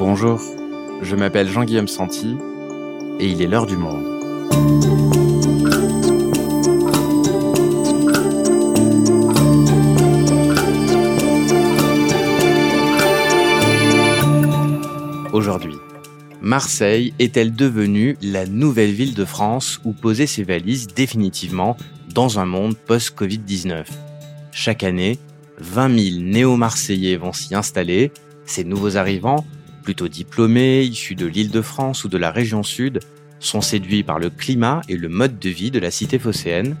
Bonjour, je m'appelle Jean-Guillaume Santi et il est l'heure du monde. Aujourd'hui, Marseille est-elle devenue la nouvelle ville de France où poser ses valises définitivement dans un monde post-Covid-19 Chaque année, 20 000 néo-marseillais vont s'y installer. Ces nouveaux arrivants plutôt diplômés, issus de l'île de France ou de la région sud, sont séduits par le climat et le mode de vie de la cité phocéenne.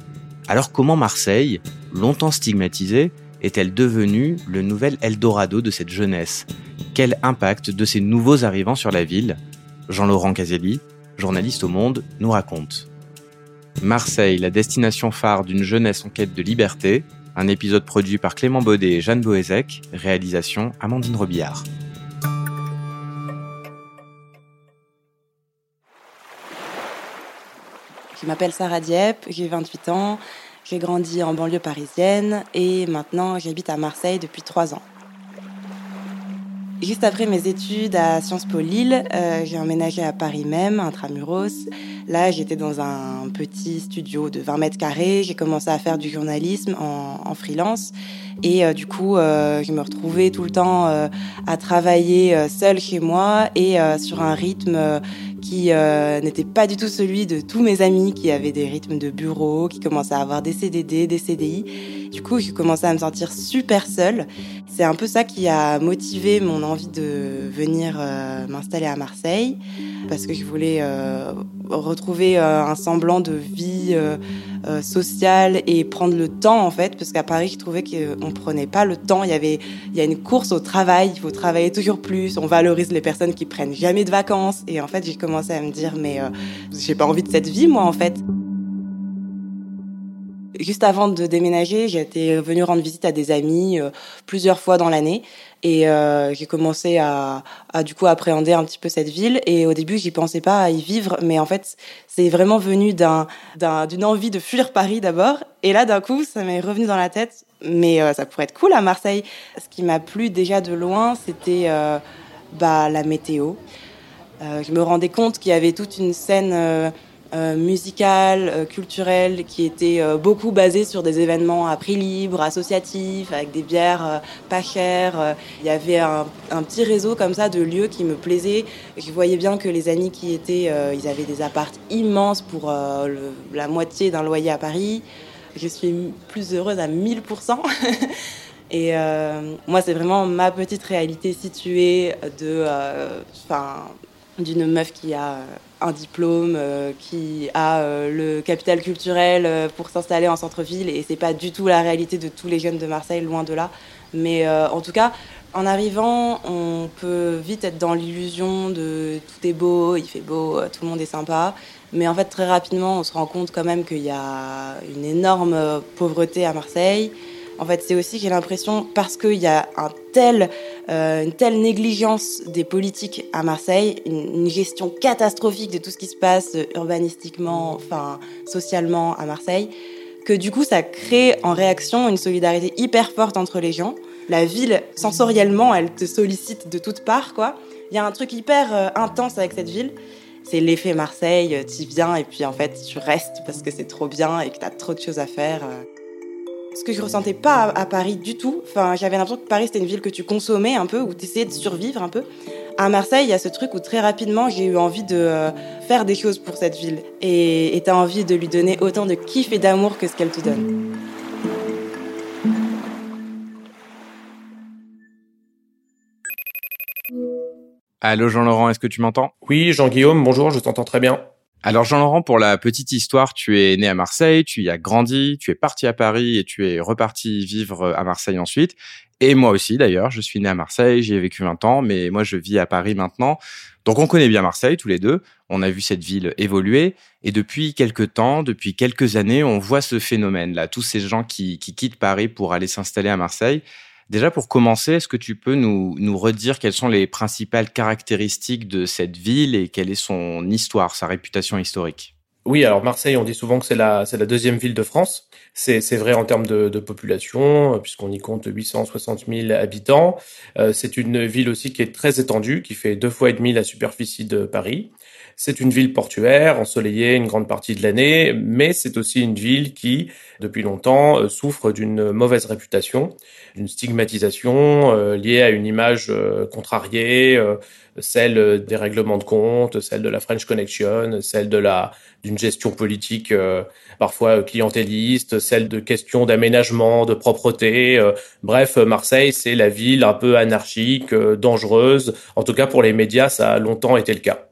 Alors comment Marseille, longtemps stigmatisée, est-elle devenue le nouvel Eldorado de cette jeunesse? Quel impact de ces nouveaux arrivants sur la ville? Jean-Laurent Caselli, journaliste au Monde, nous raconte. Marseille, la destination phare d'une jeunesse en quête de liberté, un épisode produit par Clément Baudet et Jeanne Boézek, réalisation Amandine Robillard. Je m'appelle Sarah Dieppe, j'ai 28 ans, j'ai grandi en banlieue parisienne et maintenant j'habite à Marseille depuis 3 ans. Juste après mes études à Sciences Po Lille, euh, j'ai emménagé à Paris même, intramuros. Là, j'étais dans un petit studio de 20 mètres carrés. J'ai commencé à faire du journalisme en, freelance. Et euh, du coup, euh, je me retrouvais tout le temps à travailler seule chez moi et sur un rythme qui n'était pas du tout celui de tous mes amis qui avaient des rythmes de bureau, qui commençaient à avoir des CDD, des CDI. Du coup, j'ai commencé à me sentir super seule. C'est un peu ça qui a motivé mon envie de venir euh, m'installer à Marseille, parce que je voulais euh, retrouver un semblant de vie sociale et prendre le temps en fait, parce qu'à Paris, je trouvais qu'on prenait pas le temps. Il y avait, il y a une course au travail. Il faut travailler toujours plus. On valorise les personnes qui prennent jamais de vacances. Et en fait, j'ai commencé à me dire, mais euh, j'ai pas envie de cette vie, moi, en fait. Juste avant de déménager, j'étais venue rendre visite à des amis euh, plusieurs fois dans l'année. Et euh, j'ai commencé à, du coup appréhender un petit peu cette ville. Et au début j'y pensais pas à y vivre. Mais en fait c'est vraiment venu d'un d'une envie de fuir Paris d'abord. Et là d'un coup ça m'est revenu dans la tête. Mais ça pourrait être cool à Marseille. Ce qui m'a plu déjà de loin c'était bah la météo. Euh, je me rendais compte qu'il y avait toute une scène euh, euh, musicale, culturelle, qui était beaucoup basée sur des événements à prix libre, associatifs, avec des bières pas chères. Il y avait un, petit réseau comme ça de lieux qui me plaisaient. Je voyais bien que les amis qui étaient, ils avaient des appartes immenses pour la moitié d'un loyer à Paris. Je suis plus heureuse à 1000%. Et moi, c'est vraiment ma petite réalité située de, d'une meuf qui a euh, un diplôme, euh, qui a euh, le capital culturel pour s'installer en centre-ville. Et c'est pas du tout la réalité de tous les jeunes de Marseille, loin de là. Mais en tout cas, en arrivant, on peut vite être dans l'illusion de tout est beau, il fait beau, tout le monde est sympa. Mais en fait, très rapidement, on se rend compte quand même qu'il y a une énorme pauvreté à Marseille. En fait, c'est aussi, j'ai l'impression, parce qu'il y a un tel, euh, une telle négligence des politiques à Marseille, une, gestion catastrophique de tout ce qui se passe urbanistiquement, enfin, socialement à Marseille, que du coup, ça crée en réaction une solidarité hyper forte entre les gens. La ville, sensoriellement, elle te sollicite de toutes parts, quoi. Il y a un truc hyper euh, intense avec cette ville c'est l'effet Marseille, tu viens et puis en fait tu restes parce que c'est trop bien et que tu as trop de choses à faire. Ce que je ressentais pas à, Paris du tout. Enfin, j'avais l'impression que Paris c'était une ville que tu consommais un peu, où tu essayais de survivre un peu. À Marseille, il y a ce truc où très rapidement j'ai eu envie de euh, faire des choses pour cette ville et tu as envie de lui donner autant de kiff et d'amour que ce qu'elle te donne. Allô Jean-Laurent, est-ce que tu m'entends? Oui, Jean-Guillaume, bonjour, je t'entends très bien. Alors Jean-Laurent, pour la petite histoire, tu es né à Marseille, tu y as grandi, tu es parti à Paris et tu es reparti vivre à Marseille ensuite. Et moi aussi d'ailleurs, je suis né à Marseille, j'y ai vécu 20 ans, mais moi je vis à Paris maintenant. Donc on connaît bien Marseille tous les deux, on a vu cette ville évoluer et depuis quelques temps, depuis quelques années, on voit ce phénomène-là, tous ces gens qui quittent Paris pour aller s'installer à Marseille. Déjà, pour commencer, est-ce que tu peux nous, nous redire quelles sont les principales caractéristiques de cette ville et quelle est son histoire, sa réputation historique? Oui, alors Marseille, on dit souvent que c'est la, c'est la deuxième ville de France. C'est, c'est vrai en termes de, de population, puisqu'on y compte 860 000 habitants. Euh, c'est une ville aussi qui est très étendue, qui fait deux fois et demi la superficie de Paris. C'est une ville portuaire, ensoleillée une grande partie de l'année, mais c'est aussi une ville qui, depuis longtemps, euh, souffre d'une mauvaise réputation, d'une stigmatisation euh, liée à une image euh, contrariée, celle des règlements de compte, celle de la French Connection, celle de la d'une gestion politique parfois clientéliste, celle de questions d'aménagement, de propreté. bref, Marseille, c'est la ville un peu anarchique, dangereuse. En tout cas, pour les médias, ça a longtemps été le cas.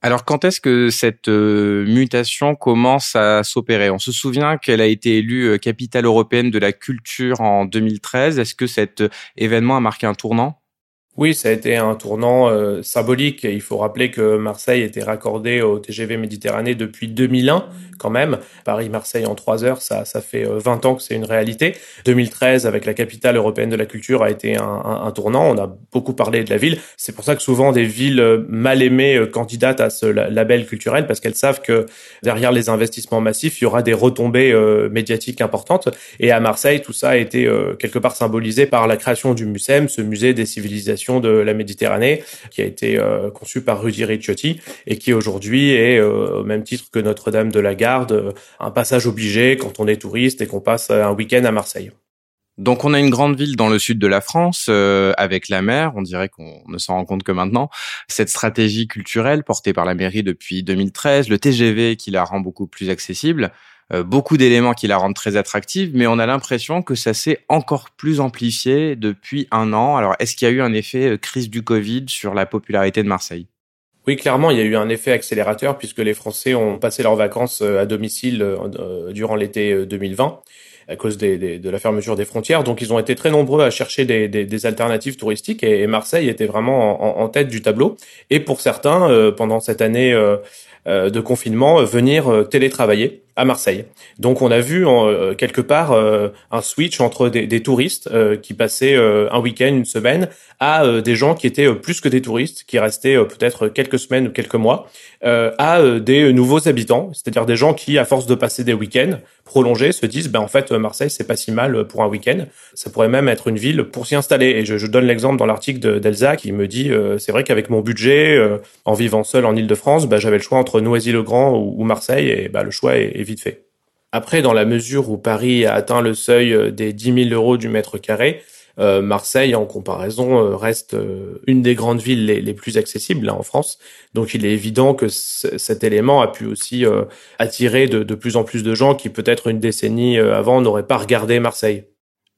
Alors quand est-ce que cette euh, mutation commence à s'opérer? On se souvient qu'elle a été élue euh, capitale européenne de la culture en 2013. Est-ce que cet euh, événement a marqué un tournant? Oui, ça a été un tournant euh, symbolique. Il faut rappeler que Marseille était raccordé au TGV Méditerranée depuis 2001, quand même. Paris-Marseille en trois heures, ça, ça fait 20 euh, ans que c'est une réalité. 2013, avec la capitale européenne de la culture, a été un, un, tournant. On a beaucoup parlé de la ville. C'est pour ça que souvent des villes euh, mal aimées candidatent à ce label culturel, parce qu'elles savent que derrière les investissements massifs, il y aura des retombées médiatiques importantes. Et à Marseille, tout ça a été quelque part symbolisé par la création du MUSEM, ce musée des civilisations de la Méditerranée, qui a été euh, conçu par Rudy Ricciotti et qui aujourd'hui est, euh, au même titre que Notre-Dame de la Garde, euh, un passage obligé quand on est touriste et qu'on passe un week-end à Marseille. Donc on a une grande ville dans le sud de la France avec la mer, on dirait qu'on ne s'en rend compte que maintenant. Cette stratégie culturelle portée par la mairie depuis 2013, le TGV qui la rend beaucoup plus accessible, beaucoup d'éléments qui la rendent très attractive, mais on a l'impression que ça s'est encore plus amplifié depuis un an. Alors, est-ce qu'il y a eu un effet euh, crise du Covid sur la popularité de Marseille? Oui, clairement, il y a eu un effet accélérateur puisque les Français ont passé leurs vacances euh, à domicile durant l'été 2020 à cause de la fermeture des frontières. Donc, ils ont été très nombreux à chercher des, alternatives touristiques et, Marseille était vraiment en, tête du tableau. Et pour certains, pendant cette année de confinement, venir télétravailler à Marseille. Donc on a vu en, euh, quelque part euh, un switch entre des, des touristes euh, qui passaient un week-end, une semaine, à des gens qui étaient plus que des touristes, qui restaient peut-être quelques semaines ou quelques mois, à des nouveaux habitants, c'est-à-dire des gens qui, à force de passer des week-ends prolongés, se disent, ben en fait Marseille c'est pas si mal pour un week-end, ça pourrait même être une ville pour s'y installer. Et je, je donne l'exemple dans l'article d'Elsa qui me dit, c'est vrai qu'avec mon budget, en vivant seul en Île-de-France, ben, j'avais le choix entre Noisy-le-Grand ou, Marseille, et ben, le choix est, vite fait. Après, dans la mesure où Paris a atteint le seuil euh, des 10 000 euros du mètre carré, euh, Marseille, en comparaison, euh, reste une des grandes villes les, plus accessibles en France. Donc, il est évident que cet élément a pu aussi attirer de, plus en plus de gens qui, peut-être une décennie avant, n'auraient pas regardé Marseille.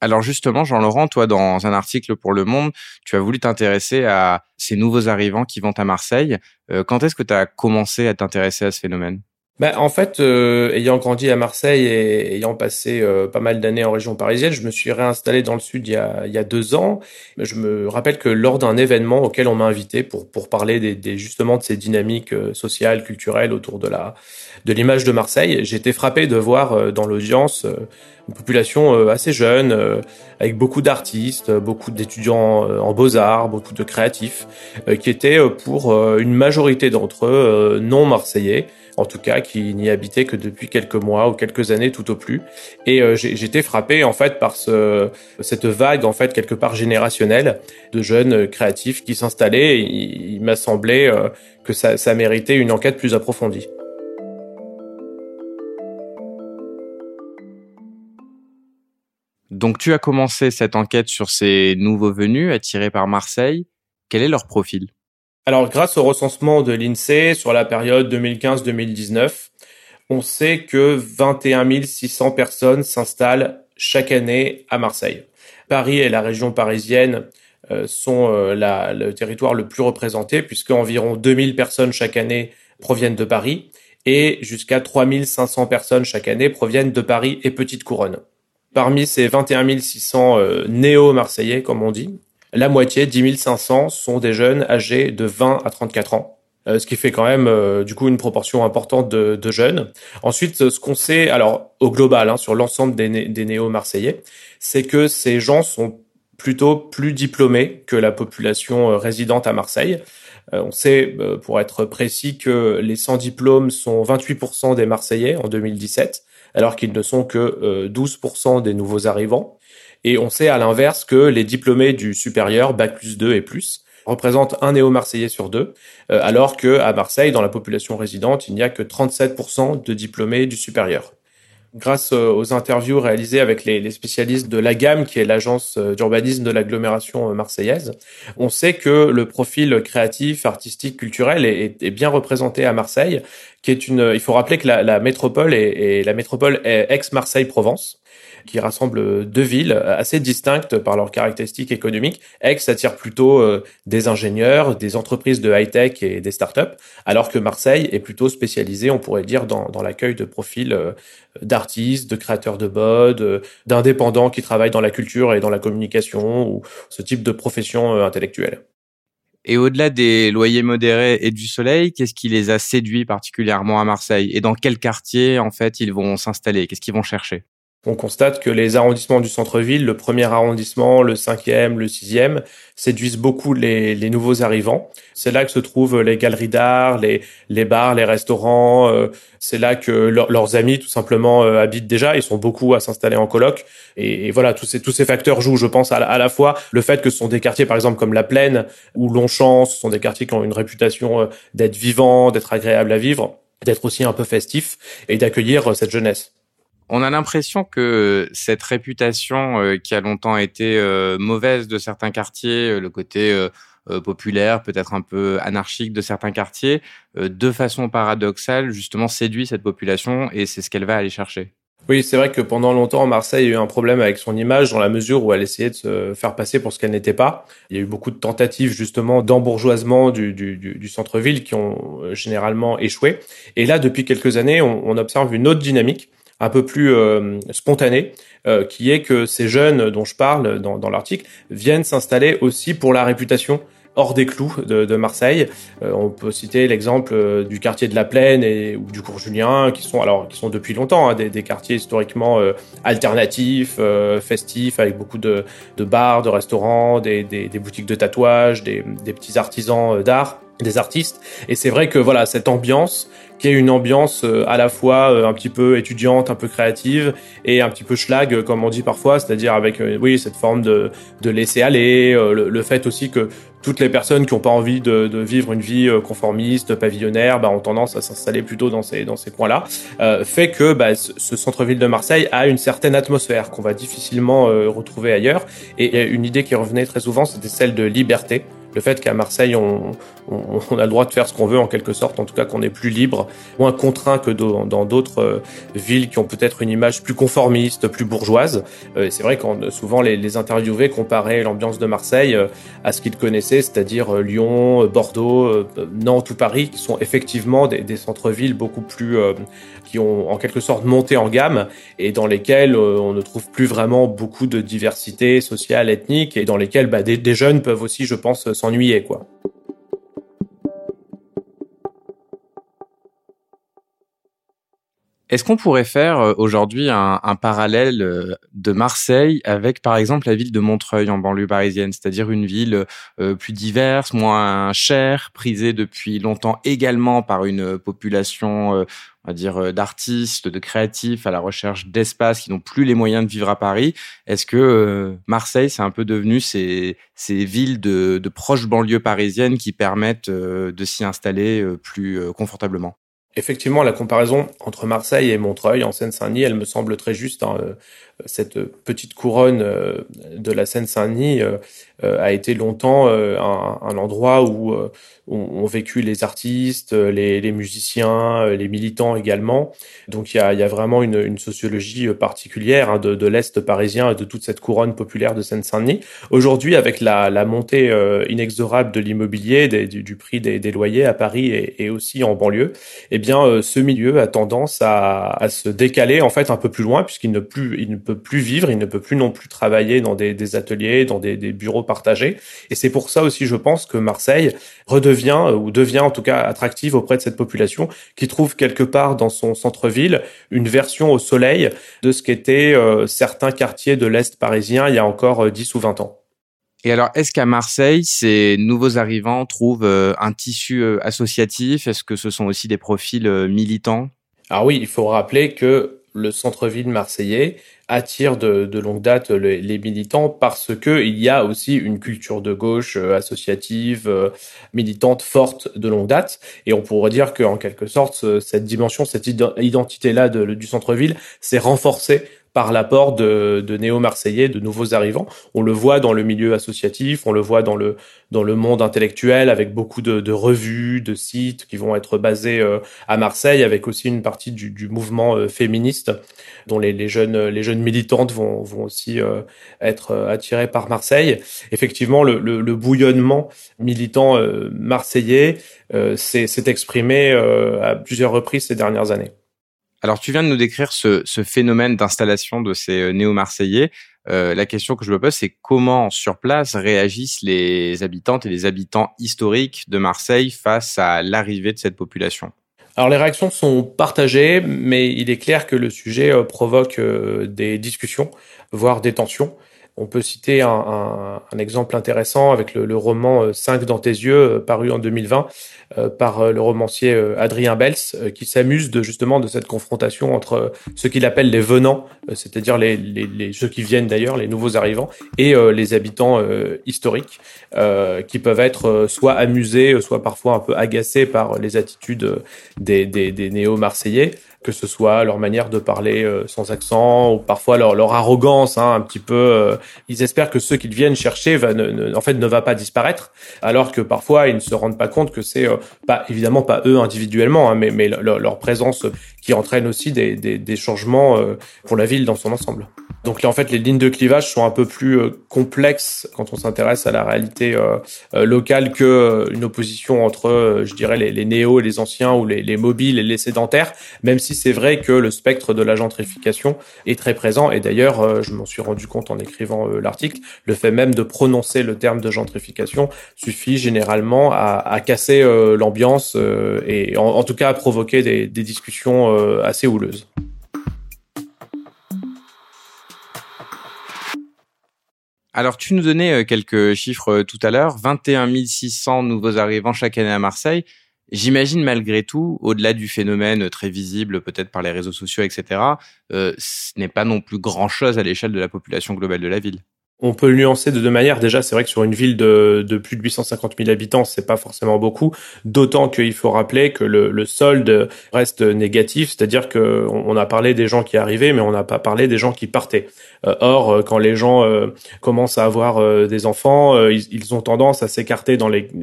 Alors justement, Jean-Laurent, toi, dans un article pour Le Monde, tu as voulu t'intéresser à ces nouveaux arrivants qui vont à Marseille. quand est-ce que tu as commencé à t'intéresser à ce phénomène? Bah, en fait, euh, ayant grandi à Marseille et ayant passé euh, pas mal d'années en région parisienne, je me suis réinstallé dans le sud il y a, il y a deux ans. Je me rappelle que lors d'un événement auquel on m'a invité pour pour parler des, des, justement de ces dynamiques euh, sociales, culturelles autour de la de l'image de Marseille, été frappé de voir dans l'audience une population assez jeune, avec beaucoup d'artistes, beaucoup d'étudiants en beaux-arts, beaucoup de créatifs, qui étaient pour une majorité d'entre eux non marseillais en tout cas qui n'y habitait que depuis quelques mois ou quelques années tout au plus. Et euh, j'étais frappé en fait par ce, cette vague en fait quelque part générationnelle de jeunes créatifs qui s'installaient. Il, il m'a semblé euh, que ça, ça méritait une enquête plus approfondie. Donc tu as commencé cette enquête sur ces nouveaux venus attirés par Marseille. Quel est leur profil? Alors, grâce au recensement de l'INSEE sur la période 2015-2019, on sait que 21 600 personnes s'installent chaque année à Marseille. Paris et la région parisienne euh, sont euh, le territoire le plus représenté puisque environ 2000 personnes chaque année proviennent de Paris et jusqu'à 3500 personnes chaque année proviennent de Paris et Petite Couronne. Parmi ces 21 600 euh, néo-marseillais, comme on dit, la moitié, 10 500, sont des jeunes âgés de 20 à 34 ans. Euh, ce qui fait quand même euh, du coup une proportion importante de, de jeunes. Ensuite, ce qu'on sait, alors au global, hein, sur l'ensemble des, des néo-marseillais, c'est que ces gens sont plutôt plus diplômés que la population euh, résidente à Marseille. on sait, pour être précis, que les sans diplôme sont 28% des Marseillais en 2017, alors qu'ils ne sont que 12% des nouveaux arrivants. Et on sait à l'inverse que les diplômés du supérieur, Bac plus 2 et plus, représentent un néo-marseillais sur deux, alors que à Marseille, dans la population résidente, il n'y a que 37% de diplômés du supérieur grâce euh, aux interviews réalisées avec les, spécialistes de la gamme, qui est l'agence euh, d'urbanisme de l'agglomération euh, marseillaise, on sait que le profil créatif, artistique, culturel est, bien représenté à Marseille, qui est une. Il faut rappeler que la, la métropole est, est la métropole ex-Marseille-Provence qui rassemble deux villes assez distinctes par leurs caractéristiques économiques. Aix attire plutôt euh, des ingénieurs, des entreprises de high-tech et des startups, alors que Marseille est plutôt spécialisée, on pourrait dire, dans, dans l'accueil de profils euh, d'artistes, de créateurs de euh, d'indépendants qui travaillent dans la culture et dans la communication ou ce type de profession intellectuelle. Et au-delà des loyers modérés et du soleil, qu'est-ce qui les a séduits particulièrement à Marseille? Et dans quel quartier, en fait, ils vont s'installer? Qu'est-ce qu'ils vont chercher? On constate que les arrondissements du centre-ville, le premier arrondissement, le cinquième, le sixième, séduisent beaucoup les, nouveaux arrivants. C'est là que se trouvent les galeries d'art, les, les bars, les restaurants. Euh, c'est là que leurs amis, tout simplement, euh, habitent déjà. Ils sont beaucoup à s'installer en coloc. Et, voilà, tous ces, tous ces facteurs jouent, je pense, à, la fois le fait que ce sont des quartiers, par exemple, comme La Plaine ou Longchamp, ce sont des quartiers qui ont une réputation euh, d'être vivants, d'être agréables à vivre, d'être aussi un peu festifs et d'accueillir cette jeunesse. On a l'impression que cette réputation euh, qui a longtemps été euh, mauvaise de certains quartiers, euh, le côté populaire, peut-être un peu anarchique de certains quartiers, de façon paradoxale, justement séduit cette population et c'est ce qu'elle va aller chercher. Oui, c'est vrai que pendant longtemps, Marseille a eu un problème avec son image dans la mesure où elle essayait de se faire passer pour ce qu'elle n'était pas. Il y a eu beaucoup de tentatives justement d'embourgeoisement du, centre-ville qui ont généralement échoué. Et là, depuis quelques années, on observe une autre dynamique un peu plus euh, spontané, euh, qui est que ces jeunes dont je parle dans, dans l'article viennent s'installer aussi pour la réputation hors des clous de, de Marseille. Euh, on peut citer l'exemple du quartier de la Plaine et ou du cours Julien, qui sont alors qui sont depuis longtemps hein, des, des, quartiers historiquement alternatifs, festifs, avec beaucoup de, de, bars, de restaurants, des, des, des boutiques de tatouage, des, petits artisans d'art des artistes et c'est vrai que voilà cette ambiance qui est une ambiance euh, à la fois euh, un petit peu étudiante, un peu créative et un petit peu schlag, euh, comme on dit parfois, c'est-à-dire avec oui cette forme de, de laisser aller, le, fait aussi que toutes les personnes qui n'ont pas envie de, de, vivre une vie conformiste, pavillonnaire, bah, ont tendance à s'installer plutôt dans ces dans ces coins-là, fait que bah, ce centre-ville de Marseille a une certaine atmosphère qu'on va difficilement retrouver ailleurs. Et une idée qui revenait très souvent, c'était celle de liberté le fait qu'à Marseille, on, on, a le droit de faire ce qu'on veut en quelque sorte, en tout cas qu'on est plus libre, moins contraint que dans d'autres euh, villes qui ont peut-être une image plus conformiste, plus bourgeoise. Euh, c'est vrai qu'on souvent les, les interviewés comparaient l'ambiance de Marseille euh, à ce qu'ils connaissaient, c'est-à-dire Lyon, Bordeaux, Nantes ou Paris, qui sont effectivement des, des centres-villes beaucoup plus qui ont en quelque sorte monté en gamme et dans lesquels on ne trouve plus vraiment beaucoup de diversité sociale, ethnique et dans lesquels bah, des, des jeunes peuvent aussi, je pense, s'ennuyer quoi. Est-ce qu'on pourrait faire euh, aujourd'hui un, parallèle euh, de Marseille avec, par exemple, la ville de Montreuil en banlieue parisienne, c'est-à-dire une ville euh, plus diverse, moins chère, prisée depuis longtemps également par une population, on va dire, d'artistes, de créatifs à la recherche d'espaces qui n'ont plus les moyens de vivre à Paris. Est-ce que Marseille, c'est un peu devenu ces, ces villes de, de proches banlieues parisiennes qui permettent de s'y installer plus confortablement? Effectivement, la comparaison entre Marseille et Montreuil en Seine-Saint-Denis, elle me semble très juste. Hein. Euh, cette petite couronne euh, de la Seine-Saint-Denis euh, a été longtemps un, endroit où ont, vécu les artistes, les, musiciens, les militants également. Donc il y a, vraiment une, sociologie particulière hein, de, l'Est parisien et de toute cette couronne populaire de Seine-Saint-Denis. Aujourd'hui, avec la, montée inexorable de l'immobilier, du, prix des, loyers à Paris et, aussi en banlieue, eh bien ce milieu a tendance à, se décaler en fait un peu plus loin puisqu'il ne, ne peut plus vivre, il ne peut plus non plus travailler dans des, ateliers, dans des, bureaux partagés. Et c'est pour ça aussi, je pense, que Marseille redevient euh, ou devient en tout cas attractive auprès de cette population qui trouve quelque part dans son centre-ville une version au soleil de ce qu'étaient euh, certains quartiers de l'Est parisien il y a encore 10 euh, ou 20 ans. Et alors, est-ce qu'à Marseille, ces nouveaux arrivants trouvent un tissu associatif? Est-ce que ce sont aussi des profils militants? Alors oui, il faut rappeler que le centre-ville marseillais attire de, de longue date les, militants parce que il y a aussi une culture de gauche euh, associative, euh, militante forte de longue date. Et on pourrait dire qu'en quelque sorte, cette dimension, cette identité-là du centre-ville s'est renforcée par l'apport de, de néo-marseillais, de nouveaux arrivants. On le voit dans le milieu associatif, on le voit dans le, dans le monde intellectuel, avec beaucoup de, de revues, de sites qui vont être basés euh, à Marseille, avec aussi une partie du, du mouvement euh, féministe, dont les, les, jeunes, les jeunes militantes vont, vont aussi euh, être attirées par Marseille. Effectivement, le, le, le bouillonnement militant marseillais s'est exprimé à plusieurs reprises ces dernières années. Alors, tu viens de nous décrire ce, phénomène d'installation de ces euh, néo-marseillais. Euh, la question que je me pose, c'est comment sur place réagissent les habitantes et les habitants historiques de Marseille face à l'arrivée de cette population? Alors les réactions sont partagées, mais il est clair que le sujet euh, provoque des discussions, voire des tensions. On peut citer un, exemple intéressant avec le, roman 5 dans tes yeux, paru en 2020, euh, par euh, le romancier euh, Adrien Bels, qui s'amuse de justement de cette confrontation entre ce qu'il appelle les venants, c'est-à-dire les, ceux qui viennent d'ailleurs, les nouveaux arrivants, et les habitants historiques, qui peuvent être soit amusés, soit parfois un peu agacés par les attitudes des, des, des néo-marseillais que ce soit leur manière de parler euh, sans accent ou parfois leur, leur arrogance, hein, un petit peu. Euh, ils espèrent que ce qu'ils viennent chercher va ne, en fait ne va pas disparaître, alors que parfois ils ne se rendent pas compte que c'est euh, pas évidemment pas eux individuellement, hein, mais, mais leur, présence qui entraîne aussi des, des, des changements pour la ville dans son ensemble. Donc là, en fait, les lignes de clivage sont un peu plus euh, complexes quand on s'intéresse à la réalité euh, euh, locale que une opposition entre, je dirais, les, les, néos et les anciens ou les, les, mobiles et les sédentaires. Même si c'est vrai que le spectre de la gentrification est très présent. Et d'ailleurs, je m'en suis rendu compte en écrivant l'article, le fait même de prononcer le terme de gentrification suffit généralement à, casser l'ambiance et en, tout cas à provoquer des discussions assez houleuses. Alors, tu nous donnais euh, quelques chiffres euh, tout à l'heure. 21 600 nouveaux arrivants chaque année à Marseille. J'imagine malgré tout, au-delà du phénomène très visible peut-être par les réseaux sociaux, etc., euh, ce n'est pas non plus grand-chose à l'échelle de la population globale de la ville. On peut nuancer de deux manières. Déjà, c'est vrai que sur une ville de, plus de 850 000 habitants, c'est pas forcément beaucoup. D'autant qu'il faut rappeler que le, solde reste négatif, c'est-à-dire que on a parlé des gens qui arrivaient, mais on n'a pas parlé des gens qui partaient. Euh, or, euh, quand les gens euh, commencent à avoir des enfants, ils, ont tendance à s'écarter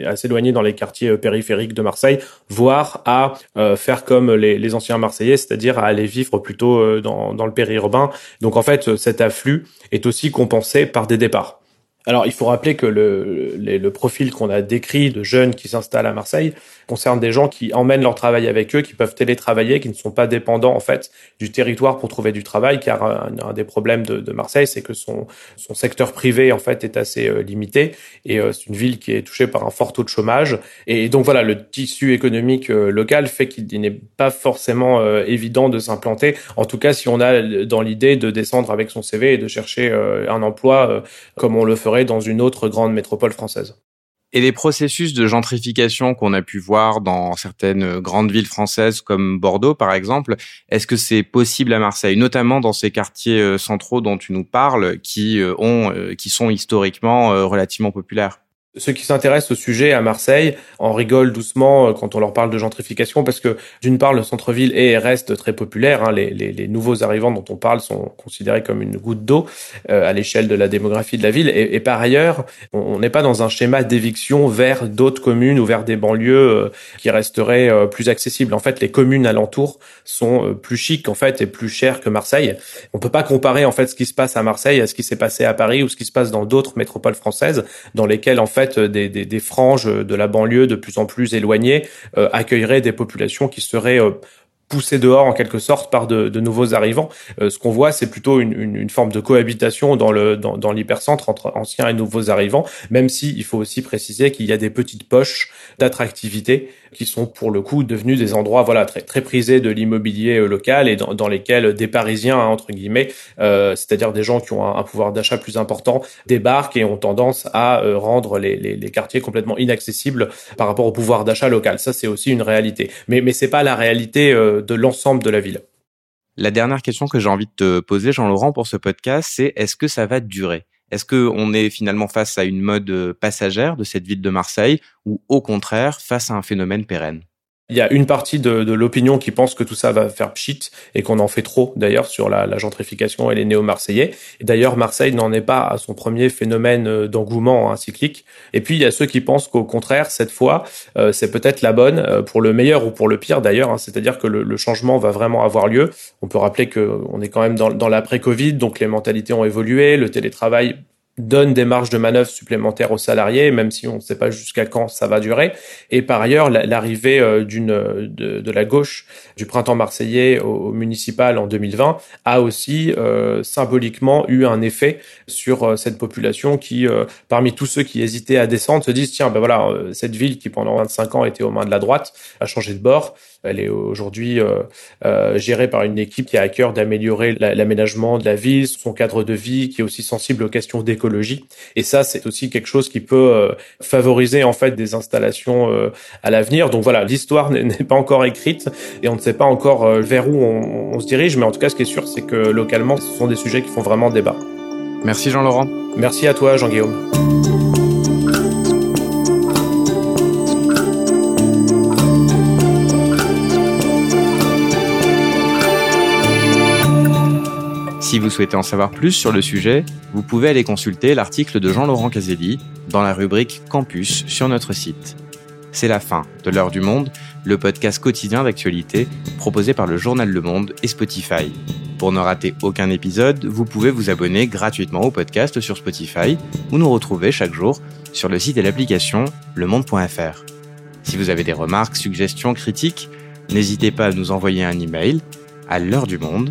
à s'éloigner dans les quartiers périphériques de Marseille, voire à faire comme les, les anciens Marseillais, c'est-à-dire à aller vivre plutôt dans, dans le périurbain. Donc en fait, cet afflux est aussi compensé par des départs. Alors, il faut rappeler que le, le profil qu'on a décrit de jeunes qui s'installent à Marseille, concerne des gens qui emmènent leur travail avec eux, qui peuvent télétravailler, qui ne sont pas dépendants en fait du territoire pour trouver du travail, car un, des problèmes de, de Marseille, c'est que son, son secteur privé en fait est assez euh, limité et euh, c'est une ville qui est touchée par un fort taux de chômage. Et donc voilà, le tissu économique euh, local fait qu'il n'est pas forcément évident de s'implanter. En tout cas, si on a dans l'idée de descendre avec son CV et de chercher un emploi comme on le ferait dans une autre grande métropole française. Et les processus de gentrification qu'on a pu voir dans certaines grandes villes françaises comme Bordeaux par exemple, est-ce que c'est possible à Marseille, notamment dans ces quartiers euh, centraux dont tu nous parles, qui euh, ont, euh, qui sont historiquement relativement populaires? Ceux qui s'intéressent au sujet à Marseille en rigolent doucement euh, quand on leur parle de gentrification parce que d'une part le centre-ville est et reste très populaire. Hein. Les, les, les, nouveaux arrivants dont on parle sont considérés comme une goutte d'eau euh, à l'échelle de la démographie de la ville. Et, et par ailleurs, on n'est pas dans un schéma d'éviction vers d'autres communes ou vers des banlieues euh, qui resteraient euh, plus accessibles. En fait, les communes alentours sont plus chics en fait et plus chères que Marseille. On peut pas comparer en fait ce qui se passe à Marseille à ce qui s'est passé à Paris ou ce qui se passe dans d'autres métropoles françaises dans lesquelles en fait des, des, franges de la banlieue de plus en plus éloignées euh, accueilleraient des populations qui seraient euh, poussées dehors en quelque sorte par de, nouveaux arrivants. Euh, ce qu'on voit, c'est plutôt une, forme de cohabitation dans, dans l'hypercentre entre anciens et nouveaux arrivants, même si il faut aussi préciser qu'il y a des petites poches d'attractivité qui sont pour le coup devenus des endroits voilà très très prisés de l'immobilier local et dans, lesquels des Parisiens entre guillemets, c'est-à-dire des gens qui ont un, pouvoir d'achat plus important, débarquent et ont tendance à rendre les, les, les, quartiers complètement inaccessibles par rapport au pouvoir d'achat local. Ça c'est aussi une réalité, mais mais c'est pas la réalité de l'ensemble de la ville. La dernière question que j'ai envie de te poser, Jean-Laurent, pour ce podcast, c'est est-ce que ça va durer? Est-ce qu'on est finalement face à une mode passagère de cette ville de Marseille ou au contraire face à un phénomène pérenne? Il y a une partie de, l'opinion qui pense que tout ça va faire pchit et qu'on en fait trop d'ailleurs sur la, gentrification et les néo-marseillais. D'ailleurs, Marseille n'en est pas à son premier phénomène euh, d'engouement hein, cyclique. Et puis il y a ceux qui pensent qu'au contraire, cette fois, euh, c'est peut-être la bonne euh, pour le meilleur ou pour le pire d'ailleurs. Hein. C'est-à-dire que le, changement va vraiment avoir lieu. On peut rappeler que on est quand même dans, dans l'après-Covid, donc les mentalités ont évolué, le télétravail donne des marges de manœuvre supplémentaires aux salariés, même si on ne sait pas jusqu'à quand ça va durer. Et par ailleurs, l'arrivée euh, d'une de, de, la gauche du printemps marseillais au, municipal en 2020 a aussi euh, symboliquement eu un effet sur euh, cette population qui, parmi tous ceux qui hésitaient à descendre, se disent tiens ben voilà cette ville qui pendant 25 ans était aux mains de la droite a changé de bord. Elle est aujourd'hui gérée par une équipe qui a à cœur d'améliorer l'aménagement de la ville, son cadre de vie, qui est aussi sensible aux questions d'écologie et ça, c'est aussi quelque chose qui peut euh, favoriser en fait des installations euh, à l'avenir. Donc voilà, l'histoire n'est pas encore écrite et on ne sait pas encore euh, vers où on, on se dirige. Mais en tout cas, ce qui est sûr, c'est que localement, ce sont des sujets qui font vraiment débat. Merci Jean-Laurent. Merci à toi, Jean-Guillaume. Si vous souhaitez en savoir plus sur le sujet, vous pouvez aller consulter l'article de Jean-Laurent Caselli dans la rubrique Campus sur notre site. C'est la fin de l'heure du monde, le podcast quotidien d'actualité proposé par le journal Le Monde et Spotify. Pour ne rater aucun épisode, vous pouvez vous abonner gratuitement au podcast sur Spotify ou nous retrouver chaque jour sur le site et l'application lemonde.fr. Si vous avez des remarques, suggestions, critiques, n'hésitez pas à nous envoyer un email à l'heure du monde